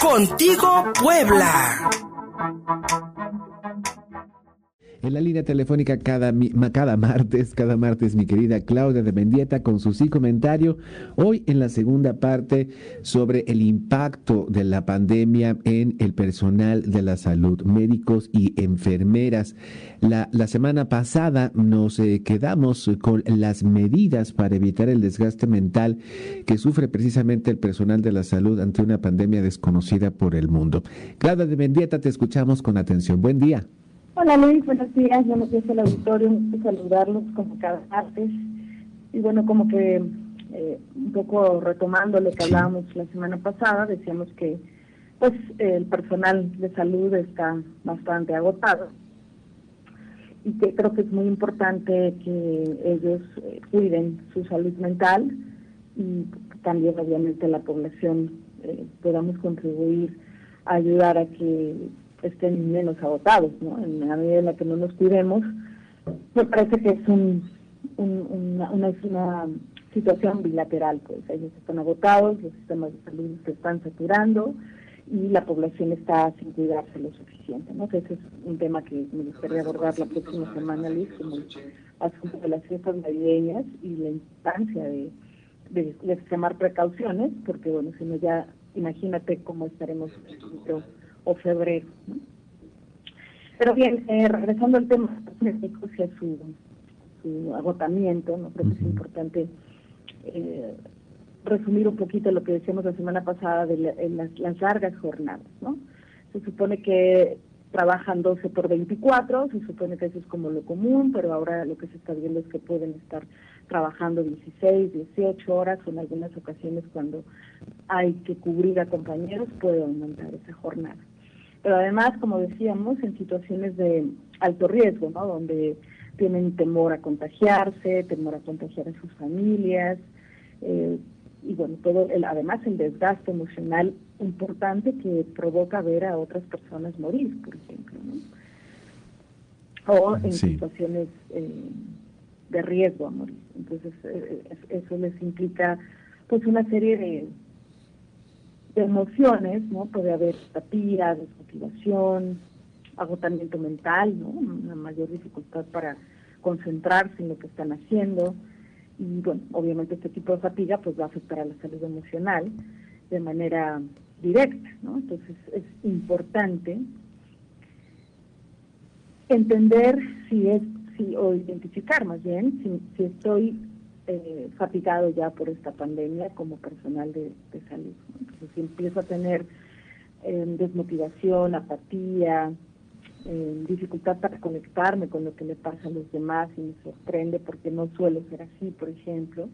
Contigo Puebla. En la línea telefónica cada, cada martes, cada martes, mi querida Claudia de Mendieta con su sí comentario. Hoy en la segunda parte sobre el impacto de la pandemia en el personal de la salud, médicos y enfermeras. La, la semana pasada nos eh, quedamos con las medidas para evitar el desgaste mental que sufre precisamente el personal de la salud ante una pandemia desconocida por el mundo. Claudia de Mendieta, te escuchamos con atención. Buen día. Hola Luis, buenos días. Buenos días al auditorio. Un saludarlos como cada martes. Y bueno, como que eh, un poco retomando lo que hablábamos la semana pasada, decíamos que pues el personal de salud está bastante agotado y que creo que es muy importante que ellos eh, cuiden su salud mental y también obviamente la población eh, podamos contribuir a ayudar a que estén menos agotados, ¿no? En la medida en la que no nos cuidemos, me parece que es un, una, una, situación bilateral, pues ellos están agotados, los sistemas de salud se están saturando y la población está sin cuidarse lo suficiente, ¿no? ese es un tema que me gustaría abordar la próxima semana, Luis, como el asunto de las fiestas navideñas y la importancia de, de, extremar precauciones, porque bueno, si no ya imagínate cómo estaremos o febrero. Pero bien, eh, regresando al tema médicos y a su, su agotamiento, ¿no? creo que es importante eh, resumir un poquito lo que decíamos la semana pasada de las, las, largas jornadas. ¿no? Se supone que trabajan 12 por 24, se supone que eso es como lo común, pero ahora lo que se está viendo es que pueden estar trabajando 16, 18 horas, o en algunas ocasiones cuando hay que cubrir a compañeros puede aumentar esa jornada pero además, como decíamos, en situaciones de alto riesgo, ¿no? Donde tienen temor a contagiarse, temor a contagiar a sus familias, eh, y bueno, todo el, además el desgaste emocional importante que provoca ver a otras personas morir, por ejemplo, ¿no? O en situaciones eh, de riesgo a morir. Entonces, eh, eso les implica pues una serie de emociones, ¿no? Puede haber apatía, desmotivación, agotamiento mental, ¿no? Una mayor dificultad para concentrarse en lo que están haciendo. Y bueno, obviamente este tipo de fatiga pues va a afectar a la salud emocional de manera directa, ¿no? Entonces es importante entender si es, si, o identificar más bien, si estoy eh, fatigado ya por esta pandemia como personal de, salud. Entonces, si empiezo a tener eh, desmotivación, apatía, eh, dificultad para conectarme con lo que le pasa a los demás y me sorprende porque no suelo ser así, por ejemplo,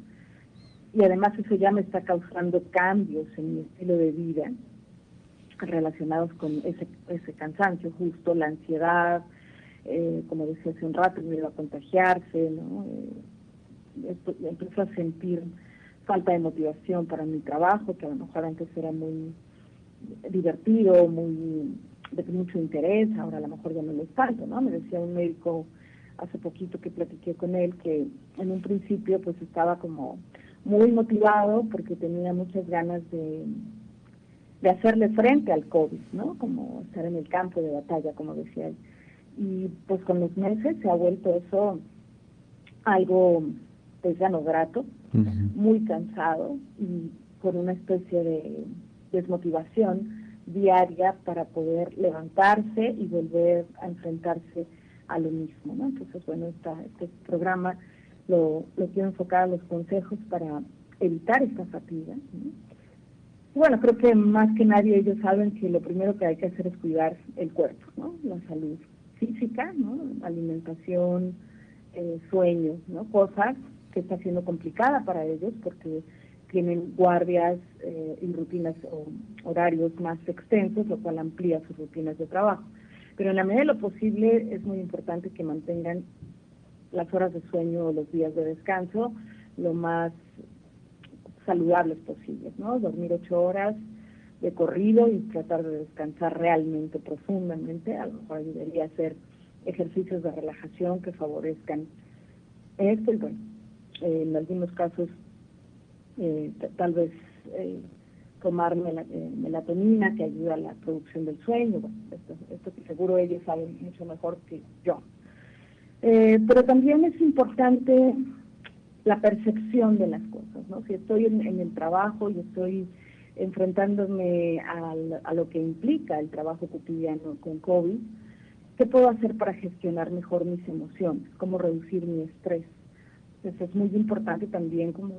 y además eso ya me está causando cambios en mi estilo de vida relacionados con ese, ese cansancio, justo la ansiedad, como decía hace un rato, el miedo a contagiarse, ¿no? Empiezo a sentir falta de motivación para mi trabajo, que a lo mejor antes era muy divertido, muy de mucho interés, ahora a lo mejor ya no lo es tanto, ¿no? Me decía un médico hace poquito que platiqué con él que en un principio pues estaba como muy motivado porque tenía muchas ganas de, de hacerle frente al COVID, ¿no? Como estar en el campo de batalla, como decía él. Y pues con los meses se ha vuelto eso algo pues ya no grato, muy cansado y con una especie de desmotivación diaria para poder levantarse y volver a enfrentarse a lo mismo. ¿no? Entonces, bueno, este programa lo, lo quiero enfocar a los consejos para evitar esta fatiga. Y bueno, creo que más que nadie ellos saben que lo primero que hay que hacer es cuidar el cuerpo, ¿no? la salud física, ¿no? alimentación, eh, sueño, ¿no? cosas que está siendo complicada para ellos porque tienen guardias eh, y rutinas o horarios más extensos, lo cual amplía sus rutinas de trabajo. Pero en la medida de lo posible es muy importante que mantengan las horas de sueño o los días de descanso lo más saludables posibles, ¿no? Dormir ocho horas de corrido y tratar de descansar realmente profundamente. A lo mejor ayudaría a hacer ejercicios de relajación que favorezcan esto y bueno, en algunos casos eh, tal vez eh, tomar eh, melatonina que ayuda a la producción del sueño. esto, esto que seguro ellos saben mucho mejor que yo. Eh, pero también es importante la percepción de las cosas, ¿no? Si estoy en, el trabajo y estoy enfrentándome a lo que implica el trabajo cotidiano con COVID, ¿qué puedo hacer para gestionar mejor mis emociones? ¿Cómo reducir mi estrés? Entonces es muy importante también como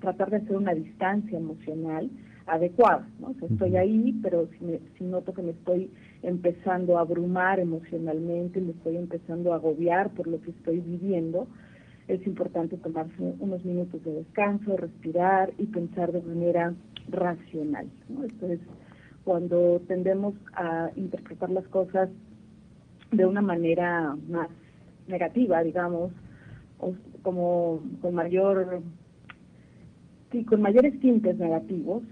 tratar de hacer una distancia emocional adecuada, ¿no? estoy ahí, pero si, noto que me estoy empezando a abrumar emocionalmente, me estoy empezando a agobiar por lo que estoy viviendo, es importante tomarse unos minutos de descanso, respirar y pensar de manera racional. ¿no? Esto es cuando tendemos a interpretar las cosas de una manera más negativa, digamos, o como con mayor con mayores tintes negativos,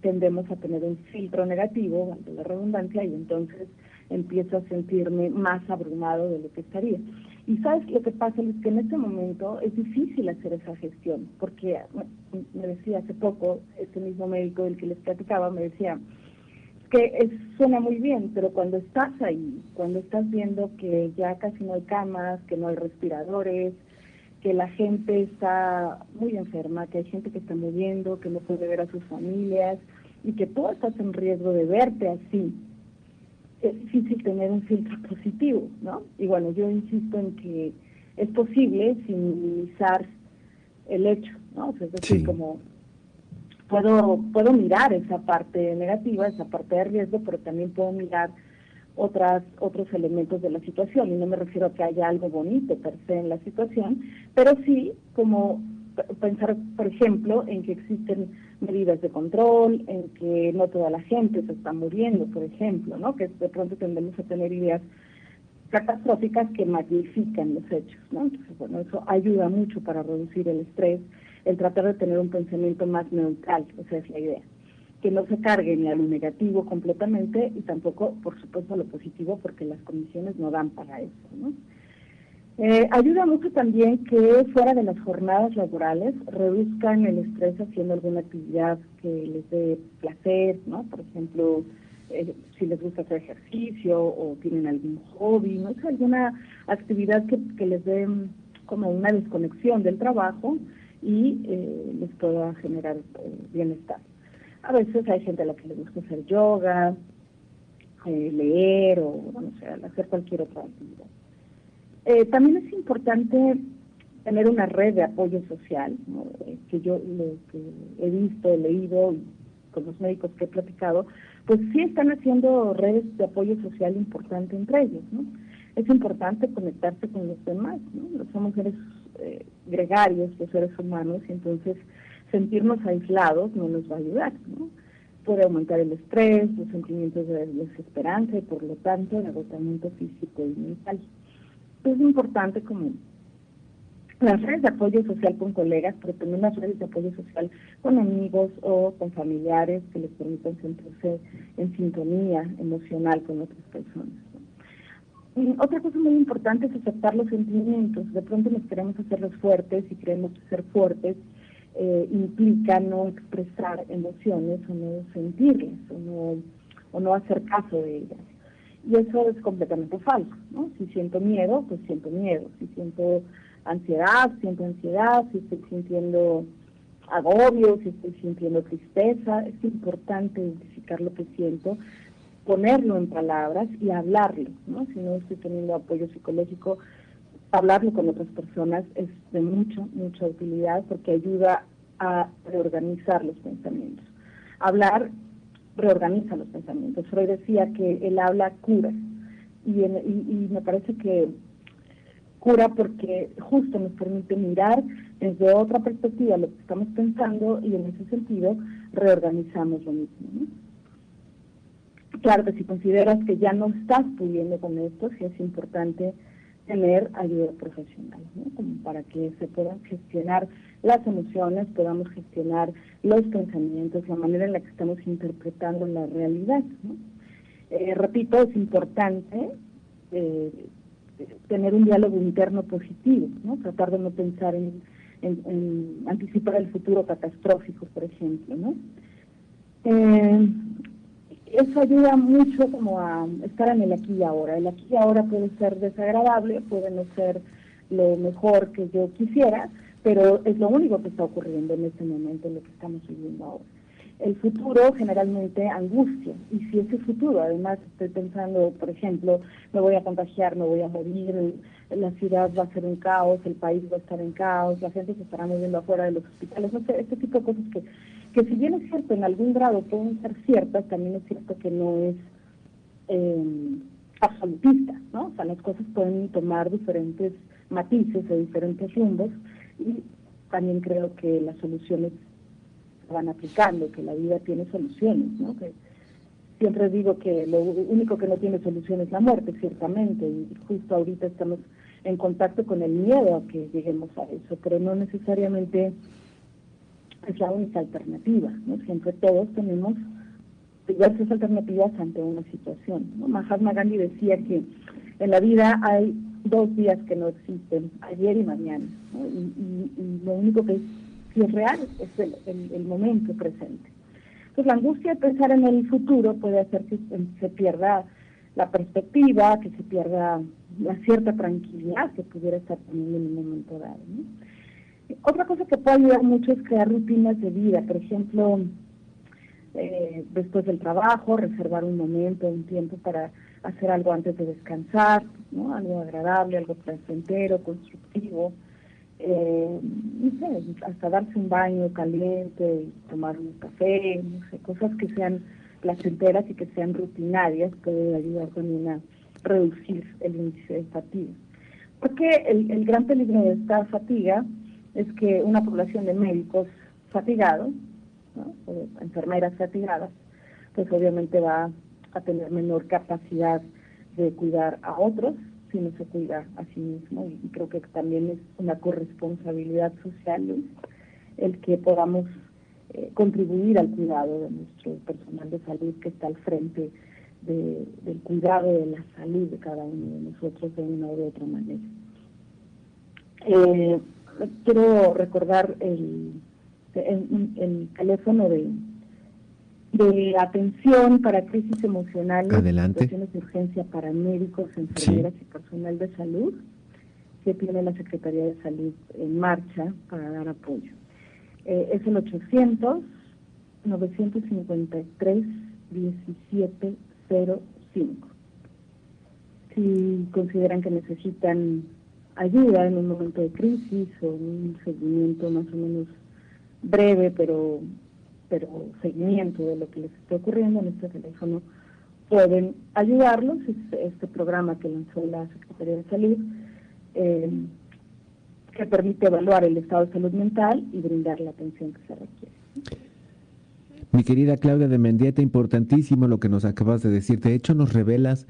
tendemos a tener un filtro negativo, ante la redundancia, y entonces empiezo a sentirme más abrumado de lo que estaría. Y sabes lo que pasa es que en este momento es difícil hacer esa gestión, porque me decía hace poco, este mismo médico del que les platicaba, me decía que suena muy bien, pero cuando estás ahí, cuando estás viendo que ya casi no hay camas, que no hay respiradores, que la gente está muy enferma, que hay gente que está muriendo, que no puede ver a sus familias y que tú estás en riesgo de verte así, es difícil tener un filtro positivo, ¿no? Y bueno, yo insisto en que es posible sin minimizar el hecho, ¿no? es decir, como puedo, puedo mirar esa parte negativa, esa parte de riesgo, pero también puedo mirar otras, otros elementos de la situación. Y no me refiero a que haya algo bonito per se en la situación, pero sí como pensar, por ejemplo, en que existen medidas de control, en que no toda la gente se está muriendo, por ejemplo, ¿no? Que de pronto tendemos a tener ideas catastróficas que magnifican los hechos, ¿no? Entonces, bueno, eso ayuda mucho para reducir el estrés, el tratar de tener un pensamiento más neutral, esa es la idea. Que no se cargue ni a lo negativo completamente y tampoco, por supuesto, a lo positivo, porque las condiciones no dan para eso, ¿no? Eh, ayuda mucho también que fuera de las jornadas laborales reduzcan el estrés haciendo alguna actividad que les dé placer, ¿no? Por ejemplo, eh, si les gusta hacer ejercicio o tienen algún hobby, no sé, alguna actividad que, que les dé como una desconexión del trabajo y eh, les pueda generar bienestar. A veces hay gente a la que le gusta hacer yoga, leer o, no hacer cualquier otra actividad. Eh, también es importante tener una red de apoyo social, eh, que yo lo que he visto, he leído y con los médicos que he platicado, pues sí están haciendo redes de apoyo social importante entre ellos, ¿no? Es importante conectarse con los demás, ¿no? Somos seres eh, gregarios, los seres humanos, y entonces sentirnos aislados no nos va a ayudar, ¿no? Puede aumentar el estrés, los sentimientos de desesperanza y por lo tanto el agotamiento físico y mental es importante como las redes de apoyo social con colegas, pero también las redes de apoyo social con amigos o con familiares que les permitan sentirse en sintonía emocional con otras personas. otra cosa muy importante es aceptar los sentimientos. De pronto nos queremos hacerlos fuertes y creemos que ser fuertes eh, implica no expresar emociones o no sentirlas o no, o no hacer caso de ellas. Y eso es completamente falso, ¿no? Si siento miedo, pues siento miedo. Si siento ansiedad, siento ansiedad. Si estoy sintiendo agobio, si estoy sintiendo tristeza, es importante identificar lo que siento, ponerlo en palabras y hablarlo, ¿no? Si no estoy teniendo apoyo psicológico, hablarlo con otras personas es de mucha, mucha utilidad porque ayuda a reorganizar los pensamientos. Hablar reorganiza los pensamientos. Freud decía que el habla cura y, me parece que cura porque justo nos permite mirar desde otra perspectiva lo que estamos pensando y en ese sentido reorganizamos lo mismo. Claro que si consideras que ya no estás pudiendo con esto, sí es importante tener ayuda profesional, como para que se puedan gestionar las emociones, podamos gestionar los pensamientos, la manera en la que estamos interpretando la realidad. Eh, repito, es importante eh, tener un diálogo interno positivo, ¿no? tratar de no pensar en, en, anticipar el futuro catastrófico, por ejemplo, ¿no? Eh, eso ayuda mucho como a estar en el aquí y ahora. El aquí y ahora puede ser desagradable, puede no ser lo mejor que yo quisiera, pero es lo único que está ocurriendo en este momento, en lo que estamos viviendo ahora. El futuro generalmente angustia, y si ese futuro, además estoy pensando, por ejemplo, me voy a contagiar, me voy a morir, la ciudad va a ser un caos, el país va a estar en caos, la gente se estará moviendo afuera de los hospitales, no sé, este tipo de cosas que, que si bien es cierto en algún grado pueden ser ciertas, también es cierto que no es eh, absolutista, ¿no? O sea, las cosas pueden tomar diferentes matices o diferentes rumbos y también creo que las soluciones se van aplicando, que la vida tiene soluciones, ¿no? Que siempre digo que lo único que no tiene solución es la muerte, ciertamente, y justo ahorita estamos en contacto con el miedo a que lleguemos a eso, pero no necesariamente es la única alternativa, ¿no? Siempre todos tenemos diversas alternativas ante una situación. ¿no? Mahatma Gandhi decía que en la vida hay dos días que no existen, ayer y mañana. Y, lo único que es real es el, momento presente. Entonces la angustia de pensar en el futuro puede hacer que se pierda la perspectiva, que se pierda la cierta tranquilidad que pudiera estar teniendo en un momento dado. Otra cosa que puede ayudar mucho es crear rutinas de vida, por ejemplo, eh, después del trabajo, reservar un momento, un tiempo para hacer algo antes de descansar, ¿no? algo agradable, algo placentero, constructivo, eh, no sé, hasta darse un baño caliente, y tomar un café, no sé, cosas que sean placenteras y que sean rutinarias puede ayudar también a reducir el índice de fatiga. Porque el, el gran peligro de esta fatiga es que una población de médicos fatigados, enfermeras fatigadas, pues obviamente va a tener menor capacidad de cuidar a otros si no se cuida a sí mismo. Y creo que también es una corresponsabilidad social el que podamos eh, contribuir al cuidado de nuestro personal de salud que está al frente del cuidado de la salud de cada uno de nosotros de una u otra manera. Eh, quiero recordar el, el teléfono de de atención para crisis emocionales, Adelante. situaciones de urgencia para médicos, enfermeras y personal de salud que tiene la Secretaría de Salud en marcha para dar apoyo. Eh, es el 800 953 1705. Si consideran que necesitan ayuda en un momento de crisis o un seguimiento más o menos breve pero pero seguimiento de lo que les está ocurriendo en este teléfono pueden ayudarlos. este programa que lanzó la Secretaría de Salud, eh, que permite evaluar el estado de salud mental y brindar la atención que se requiere. Mi querida Claudia de Mendieta, importantísimo lo que nos acabas de decir. De hecho, nos revelas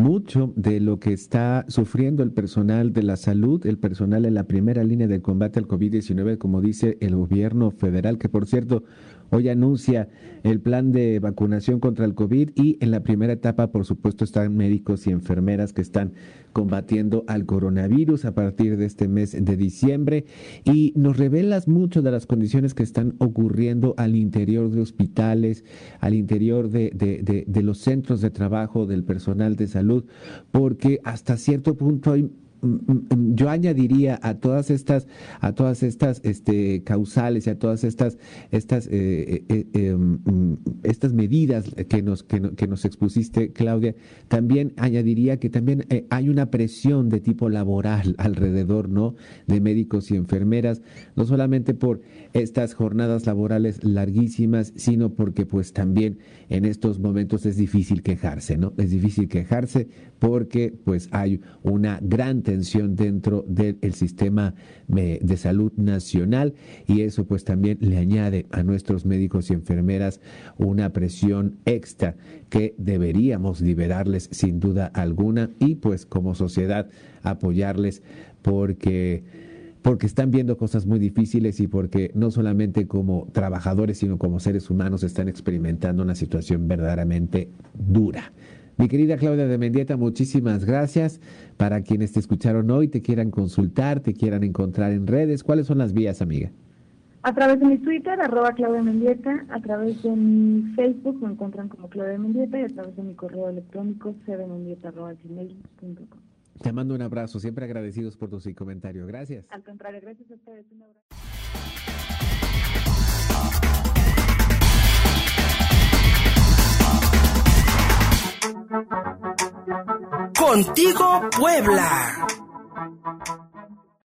mucho de lo que está sufriendo el personal de la salud, el personal en la primera línea del combate al COVID-19, como dice el gobierno federal, que por cierto, Hoy anuncia el plan de vacunación contra el COVID y en la primera etapa, por supuesto, están médicos y enfermeras que están combatiendo al coronavirus a partir de este mes de diciembre. Y nos revelas mucho de las condiciones que están ocurriendo al interior de hospitales, al interior de, los centros de trabajo del personal de salud, porque hasta cierto punto hay yo añadiría a todas estas a todas estas este causales y a todas estas estas eh, eh, eh, mm, estas medidas que nos que, nos expusiste Claudia también añadiría que también hay una presión de tipo laboral alrededor no de médicos y enfermeras no solamente por estas jornadas laborales larguísimas sino porque pues también en estos momentos es difícil quejarse no es difícil quejarse porque pues hay una gran tensión dentro del sistema de salud nacional. Y eso pues también le añade a nuestros médicos y enfermeras una presión extra que deberíamos liberarles sin duda alguna. Y pues como sociedad apoyarles porque porque están viendo cosas muy difíciles y porque no solamente como trabajadores, sino como seres humanos están experimentando una situación verdaderamente dura Mi querida Claudia de Mendieta, muchísimas gracias. Para quienes te escucharon hoy, te quieran consultar, te quieran encontrar en redes, ¿cuáles son las vías, amiga? A través de mi Twitter, arroba Claudia Mendieta, a través de mi Facebook me encuentran como Claudia Mendieta y a través de mi correo electrónico cbmendieta.gmail.com. Te mando un abrazo, siempre agradecidos por tu comentario. Gracias. Al contrario, gracias a ustedes. Un abrazo. Contigo Puebla.